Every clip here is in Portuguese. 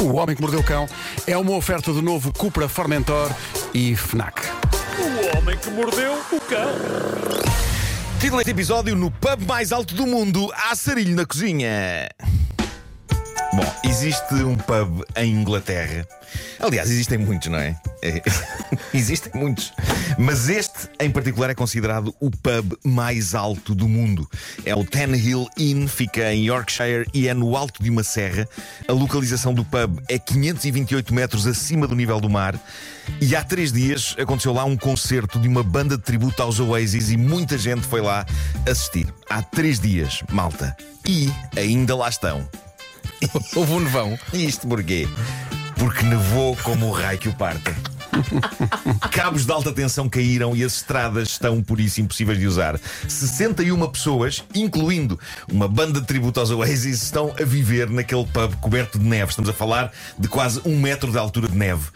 O Homem que Mordeu o Cão é uma oferta do novo Cupra Formentor e FNAC. O homem que mordeu o cão. Título deste episódio: No pub mais alto do mundo, há sarilho na cozinha. Existe um pub em Inglaterra. Aliás, existem muitos, não é? É, existem muitos. Mas este, em particular, é considerado o pub mais alto do mundo. É o Ten Hill Inn, fica em Yorkshire e é no alto de uma serra. A localização do pub é 528 metros acima do nível do mar. E há três dias aconteceu lá um concerto de uma banda de tributo aos Oasis e muita gente foi lá assistir. Há três dias, malta. E ainda lá estão. Houve um nevão. E isto porquê? Porque nevou como o raio que o parta. Cabos de alta tensão caíram e as estradas estão por isso impossíveis de usar. 61 pessoas, incluindo uma banda de tributo aos Oasis, estão a viver naquele pub coberto de neve. Estamos a falar de quase um metro de altura de neve.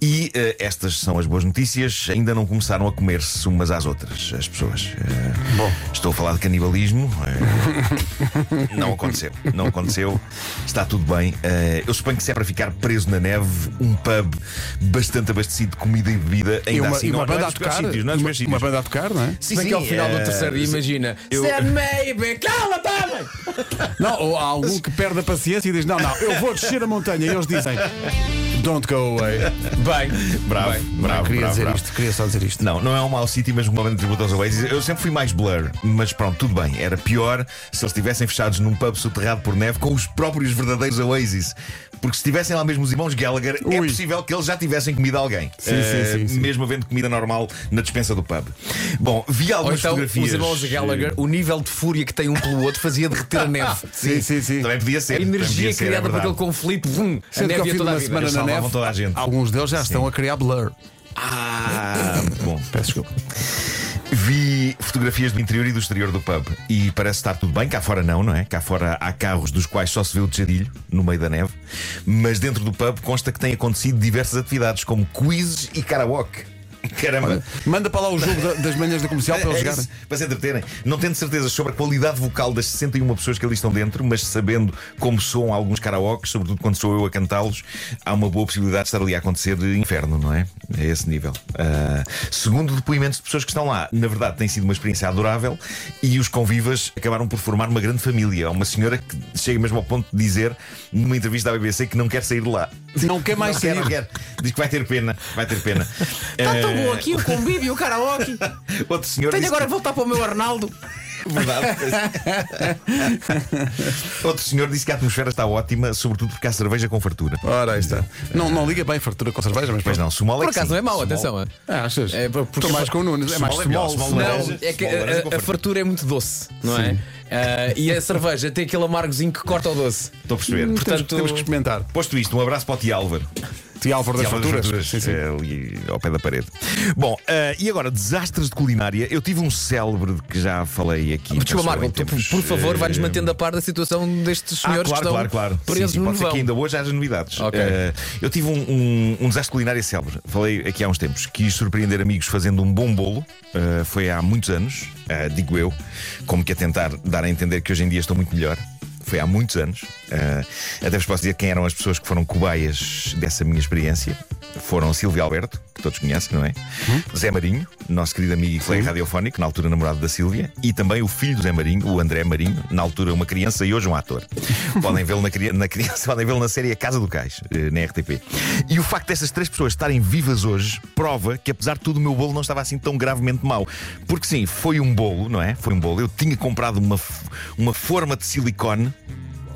E eh, estas são as boas notícias. Ainda não começaram a comer-se umas às outras, as pessoas. Eh, Bom. Estou a falar de canibalismo. Eh, não aconteceu. Não aconteceu. Está tudo bem. Eu suponho que se é para ficar preso na neve, um pub bastante abastecido de comida e bebida, ainda E uma, assim e uma não, não é banda a tocar. sítios, não é uma, uma banda a tocar, não é? Sim, bem sim, que ao final do eh, terceiro dia, imagina. eu- Said maybe, cala-te! Não, ou há algum que perde a paciência e diz: Não, não, eu vou descer a montanha. E eles dizem: Don't go away. Bem, Bravo, bem. bravo, queria bravo, dizer bravo. isto, queria só dizer isto. Não, não é um mau sítio, mas uma banda de tributo aos Oasis. Eu sempre fui mais blur, mas pronto, tudo bem. Era pior se eles estivessem fechados num pub soterrado por neve com os próprios verdadeiros Oasis. Porque se estivessem lá mesmo os irmãos Gallagher, é Ui. possível que eles já tivessem comido alguém. Sim, Eh, sim, sim, sim. Mesmo havendo comida normal na dispensa do pub. Bom, vi Ou algumas então, fotografias. os irmãos Gallagher, o nível de fúria que tem um pelo outro fazia derreter a neve. Sim, sim, sim. Também podia ser. A energia podia ser, é criada por verdade. aquele conflito, vum, a Sendo que ao neve ia toda a vida. semana na salvavam neve, toda a gente. alguns deles já estão a criar blur. Ah, bom. Peço desculpa. Vi fotografias do interior e do exterior do pub e parece estar tudo bem. Cá fora não, não é? Cá fora há carros dos quais só se vê o tejadilho no meio da neve. Mas dentro do pub consta que têm acontecido diversas atividades, como quizzes e karaoke. Caramba! Manda para lá o jogo da- das manhãs da comercial para É eles isso, jogarem. para se entreterem. Não tendo certezas sobre a qualidade vocal das 61 pessoas que ali estão dentro, mas sabendo como soam alguns karaokes, sobretudo quando sou eu a cantá-los, há uma boa possibilidade de estar ali a acontecer de inferno, não é? É esse nível. Ah, segundo depoimentos de pessoas que estão lá, na verdade tem sido uma experiência adorável e os convivas acabaram por formar uma grande família. Há uma senhora que chega mesmo ao ponto de dizer, numa entrevista à BBC, que não quer sair de lá. Não quer mais não quer, sair. não quer. Diz que vai ter pena. Vai ter pena. Está tão Ah, bom aqui o convívio e o karaoke. Outro senhor Tenho agora que- que voltar para o meu Arnaldo. Verdade. Outro senhor disse que a atmosfera está ótima, sobretudo porque há cerveja com fartura. Ora, aí está. Não, não liga bem fartura com cerveja, mas Pois não, Sumol é Por acaso sim. não é mau, Sumol- atenção. é. Ah, achas? É, porque- Estou mais com o Nunes, é mais é small small. laranja. Não, é que a- a, a fartura. é muito doce, não é? Ah, e a cerveja tem aquele amargozinho que corta o doce. Estou a perceber. Temos, Portanto- temos que experimentar. Posto isto, um abraço para o Tio Álvaro. Tia Álvaro das farturas. Sim, sim. é, ali ao pé da parede. Bom, ah, e agora, desastres de culinária. Eu tive um célebre de que já falei aqui. Desculpa, Marco, tu, por, tempos, por favor, vai-nos eh, mantendo a par da situação destes Ah, senhores claro, que estão claro, claro. presos Sim, sim, no pode ser que ainda hoje haja novidades. Ok. Eh, eu tive um, um, um desastre culinário célebre. Falei aqui há uns tempos. Quis surpreender amigos fazendo um bom bolo. Eh, foi há muitos anos, eh, digo eu, como que a tentar dar a entender que hoje em dia estou muito melhor. Foi há muitos anos. Eh, até vos posso dizer quem eram as pessoas que foram cobaias dessa minha experiência. Foram Silvia Alberto, que todos conhecem, não é? Zé Marinho, nosso querido amigo e colega radiofónico, na altura namorado da Sílvia, e também o filho do Zé Marinho, o André Marinho, na altura uma criança e hoje um ator. podem vê-lo na, na criança, podem vê-lo na série A Casa do Cais, eh, na RTP. E o facto destas três pessoas estarem vivas hoje prova que, apesar de tudo, o meu bolo não estava assim tão gravemente mau. Porque sim, foi um bolo, não é? Foi um bolo. Eu tinha comprado uma, uma forma de silicone.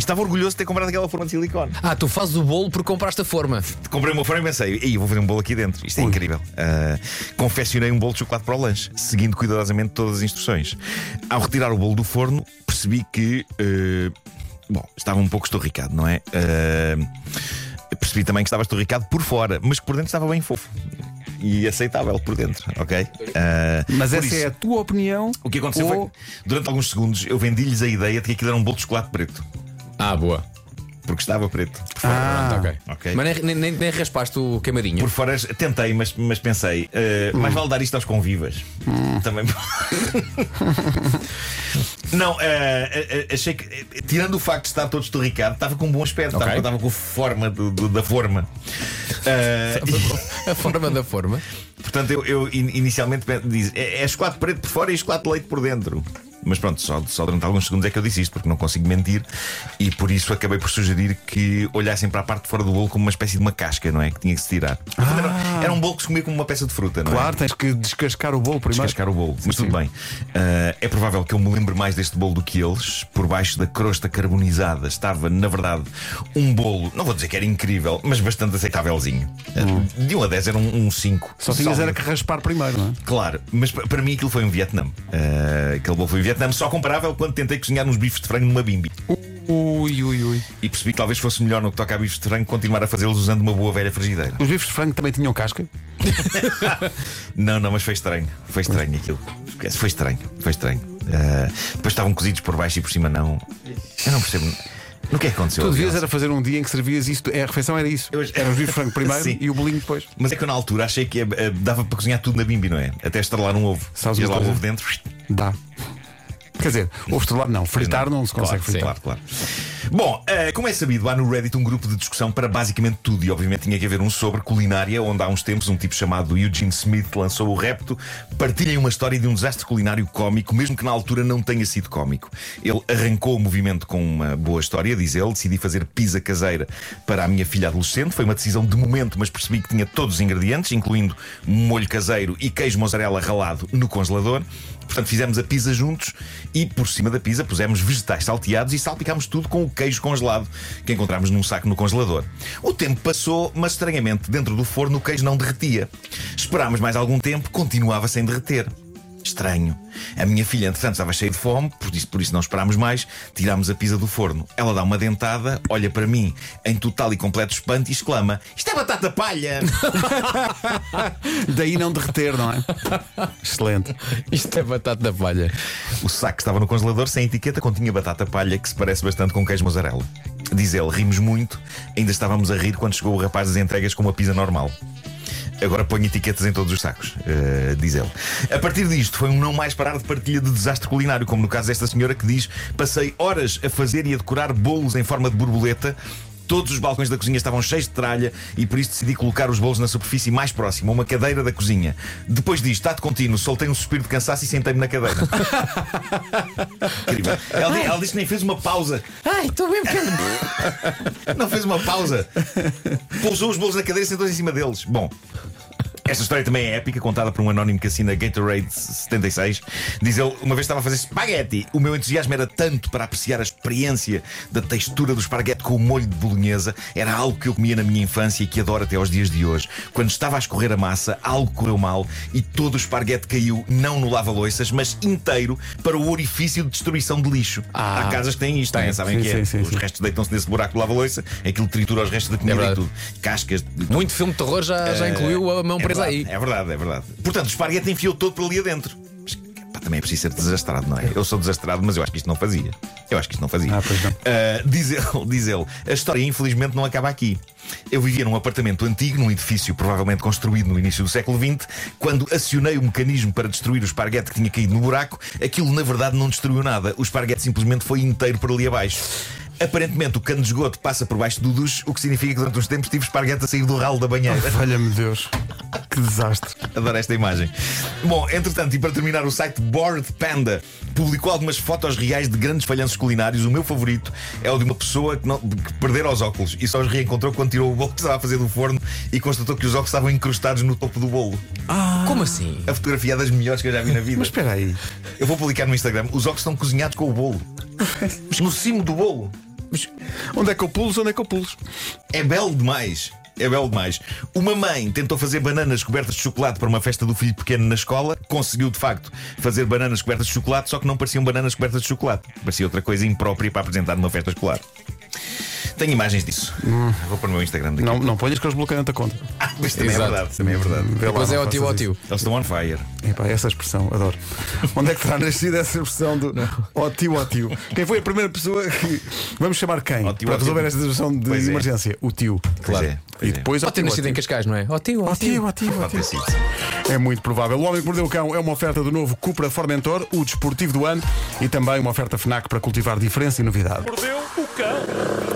E estava orgulhoso de ter comprado aquela forma de silicone. Ah, tu fazes o bolo porque compraste a forma. Comprei uma forma e pensei, Ei, vou fazer um bolo aqui dentro. Isto é incrível. Ah, confeccionei um bolo de chocolate para o lanche, seguindo cuidadosamente todas as instruções. Ao retirar o bolo do forno, percebi que. eh, bom, estava um pouco estorricado, não é? Ah, percebi também que estava estorricado por fora, mas que por dentro estava bem fofo. E aceitável por dentro, ok? Ah, Mas essa isso, é a tua opinião. O que aconteceu ou- foi que, durante alguns segundos, eu vendi-lhes a ideia de que aquilo era um bolo de chocolate preto. Ah, boa. Porque estava preto. Ah, Pronto, ok. ok. Mas nem, nem- nem, raspaste o queimadinho. Por fora, tentei, mas, mas pensei, eh, mais vale dar isto aos convivas. Também. Não, eh, eh, achei que, eh, tirando o facto de estar todo estorricado, estava com um bom aspecto, Ok. estava, estava com a forma do- do- da forma. Eh, A forma da forma. portanto, eu, eu in- inicialmente pe- diz, é, é chocolate preto por fora e chocolate de leite por dentro. Mas pronto, só, só durante alguns segundos é que eu disse isto, porque não consigo mentir, e por isso acabei por sugerir que olhassem para a parte de fora do bolo como uma espécie de uma casca, não é? Que tinha que se tirar. No era um bolo que se comia como uma peça de fruta, não é? Claro, tens que descascar o bolo primeiro. descascar o bolo. Mas tudo bem. Ah, é provável que eu me lembre mais deste bolo do que eles. Por baixo da crosta carbonizada estava, na verdade, um bolo, não vou dizer que era incrível, mas bastante aceitávelzinho. Ah, De 1 a 10 era um 5. Só tinhas era que raspar primeiro, não é? Claro, mas pa- para mim aquilo foi um Vietnã. Ah, aquele bolo foi um Vietnã, só comparável quando tentei cozinhar uns bifes de frango numa bimbi. Ui, ui, ui. E percebi que talvez fosse melhor no que toca a bifes de frango continuar a fazê-los usando uma boa velha frigideira. Os bifes de frango também tinham casca? Não, não, mas foi estranho. Foi estranho aquilo. Esquece, Foi estranho. Foi estranho. Ah, depois estavam cozidos por baixo e por cima não. Eu não percebo. No que é que aconteceu? Tu devias era fazer um dia em que servias isto. É, a refeição era isso. Eu- Era os bifes de frango primeiro Sim. e o bolinho depois. Mas é que eu na altura achei que eh, dava para cozinhar tudo na bimbi, não é? Até estralar um ovo. Sabes lá o ovo dentro. Dá. Quer dizer, ovo estrelado, não. Fritar não, se consegue sim. fritar. Claro, claro. Bom, eh, como é sabido, há no Reddit um grupo de discussão para basicamente tudo. E obviamente tinha que haver um sobre culinária, onde há uns tempos um tipo chamado Eugene Smith lançou o repto. Partilhem uma história de um desastre culinário cómico, mesmo que na altura não tenha sido cómico. Ele arrancou o movimento com uma boa história, diz ele. Decidi fazer pizza caseira para a minha filha adolescente. Foi uma decisão de momento, mas percebi que tinha todos os ingredientes, incluindo molho caseiro e queijo mozzarella ralado no congelador. Portanto, fizemos a pizza juntos e por cima da pizza pusemos vegetais salteados e salpicámos tudo com o queijo congelado que encontramos num saco no congelador. O tempo passou, mas estranhamente, dentro do forno o queijo não derretia. Esperámos mais algum tempo, continuava sem derreter. Estranho. A minha filha, entretanto, estava cheia de fome, por isso, por isso não esperámos mais. Tirámos a pizza do forno. Ela dá uma dentada, olha para mim em total e completo espanto e exclama: Isto é batata palha! Daí não derreter, não é? Excelente. Isto é batata da palha. O saco que estava no congelador, sem etiqueta, continha batata palha que se parece bastante com queijo mozzarella. Diz ele, rimos muito, ainda estávamos a rir quando chegou o rapaz das entregas com uma pizza normal. Agora ponho etiquetas em todos os sacos, eh, diz ele. A partir disto, foi um não mais parar de partilha de desastre culinário, como no caso desta senhora que diz: Passei horas a fazer e a decorar bolos em forma de borboleta. Todos os balcões da cozinha estavam cheios de tralha e por isso decidi colocar os bolos na superfície mais próxima, uma cadeira da cozinha. Depois disto, está de contínuo, soltei um suspiro de cansaço e sentei-me na cadeira. Incrível. Ela, ela disse que nem fez uma pausa. Ai, estou bem pequeno. Não fez uma pausa. Pousou os bolos na cadeira e sentou-se em cima deles. Bom. Esta história também é épica, contada por um anónimo que assina Gatorade 76. Diz ele: Uma vez estava a fazer espaguete. O meu entusiasmo era tanto para apreciar a experiência da textura do esparguete com o molho de bolonhesa. Era algo que eu comia na minha infância e que adoro até aos dias de hoje. Quando estava a escorrer a massa, algo correu mal e todo o esparguete caiu, não no lava-loiças, mas inteiro para o orifício de destruição de lixo. Ah, Há casas que têm isto, tem. não sabem Sim, que é. sim, sim, Os restos deitam-se nesse buraco do lava-loiça, aquilo tritura os restos da comida e verdade. tudo. Cascas. de- Muito filme de terror já, já incluiu a mão é verdade, aí. É verdade, é verdade. Portanto, o esparguete enfiou todo para ali adentro. Mas, pá, também é preciso ser desastrado, não é? Eu sou desastrado, mas eu acho que isto não fazia. Eu acho que isto não fazia. Ah, pois não. Ah, diz, ele, diz ele, a história infelizmente não acaba aqui. Eu vivia num apartamento antigo, num edifício provavelmente construído no início do século XX. Quando acionei o mecanismo para destruir o esparguete que tinha caído no buraco, aquilo na verdade não destruiu nada. O esparguete simplesmente foi inteiro por ali abaixo. Aparentemente o cano de esgoto passa por baixo do duche, o que significa que durante uns tempos tive esparguete a sair do ralo da banheira. Valha-me Deus. Que desastre. Adoro esta imagem. Bom, entretanto, e para terminar, o site Bored Panda publicou algumas fotos reais de grandes falhanços culinários. O meu favorito é o de uma pessoa que, não, que perdera os óculos e só os reencontrou quando tirou o bolo que estava a fazer do forno e constatou que os óculos estavam incrustados no topo do bolo. Como assim? A fotografia é das melhores que eu já vi na vida. Mas espera aí. Eu vou publicar no Instagram. Os óculos estão cozinhados com o bolo. No cimo do bolo. Onde é que eu pulo? Onde é que eu pulo? É belo demais. É belo demais. Uma mãe tentou fazer bananas cobertas de chocolate para uma festa do filho pequeno na escola. Conseguiu, de facto, fazer bananas cobertas de chocolate, só que não pareciam bananas cobertas de chocolate. Parecia outra coisa imprópria para apresentar numa festa escolar. Tenho imagens disso. Vou para o meu Instagram daqui. Não, não ponhas que eles bloqueiam a conta. Ah, mas também Exato. é verdade. Também é verdade. Vê lá, Depois é não o tio faças isso. tio. Eles estão on fire. Epá, essa expressão, adoro. Onde é que terá nascido essa expressão do ó tio, ó tio? Quem foi a primeira pessoa que. Vamos chamar quem? Ó tio, para ó tio. resolver esta situação de Pois é. emergência? O tio. Pois é, pois E é. depois ó Pode ter tio, ó nascido em tio. Cascais, não é? Ó tio, ó Ó tio, tio. ó tio, ó Pode ter tio. sido. É muito provável. O Homem que Mordeu o Cão é uma oferta do novo Cupra Formentor, o desportivo do ano, e também uma oferta FNAC para cultivar diferença e novidade. Mordeu o cão.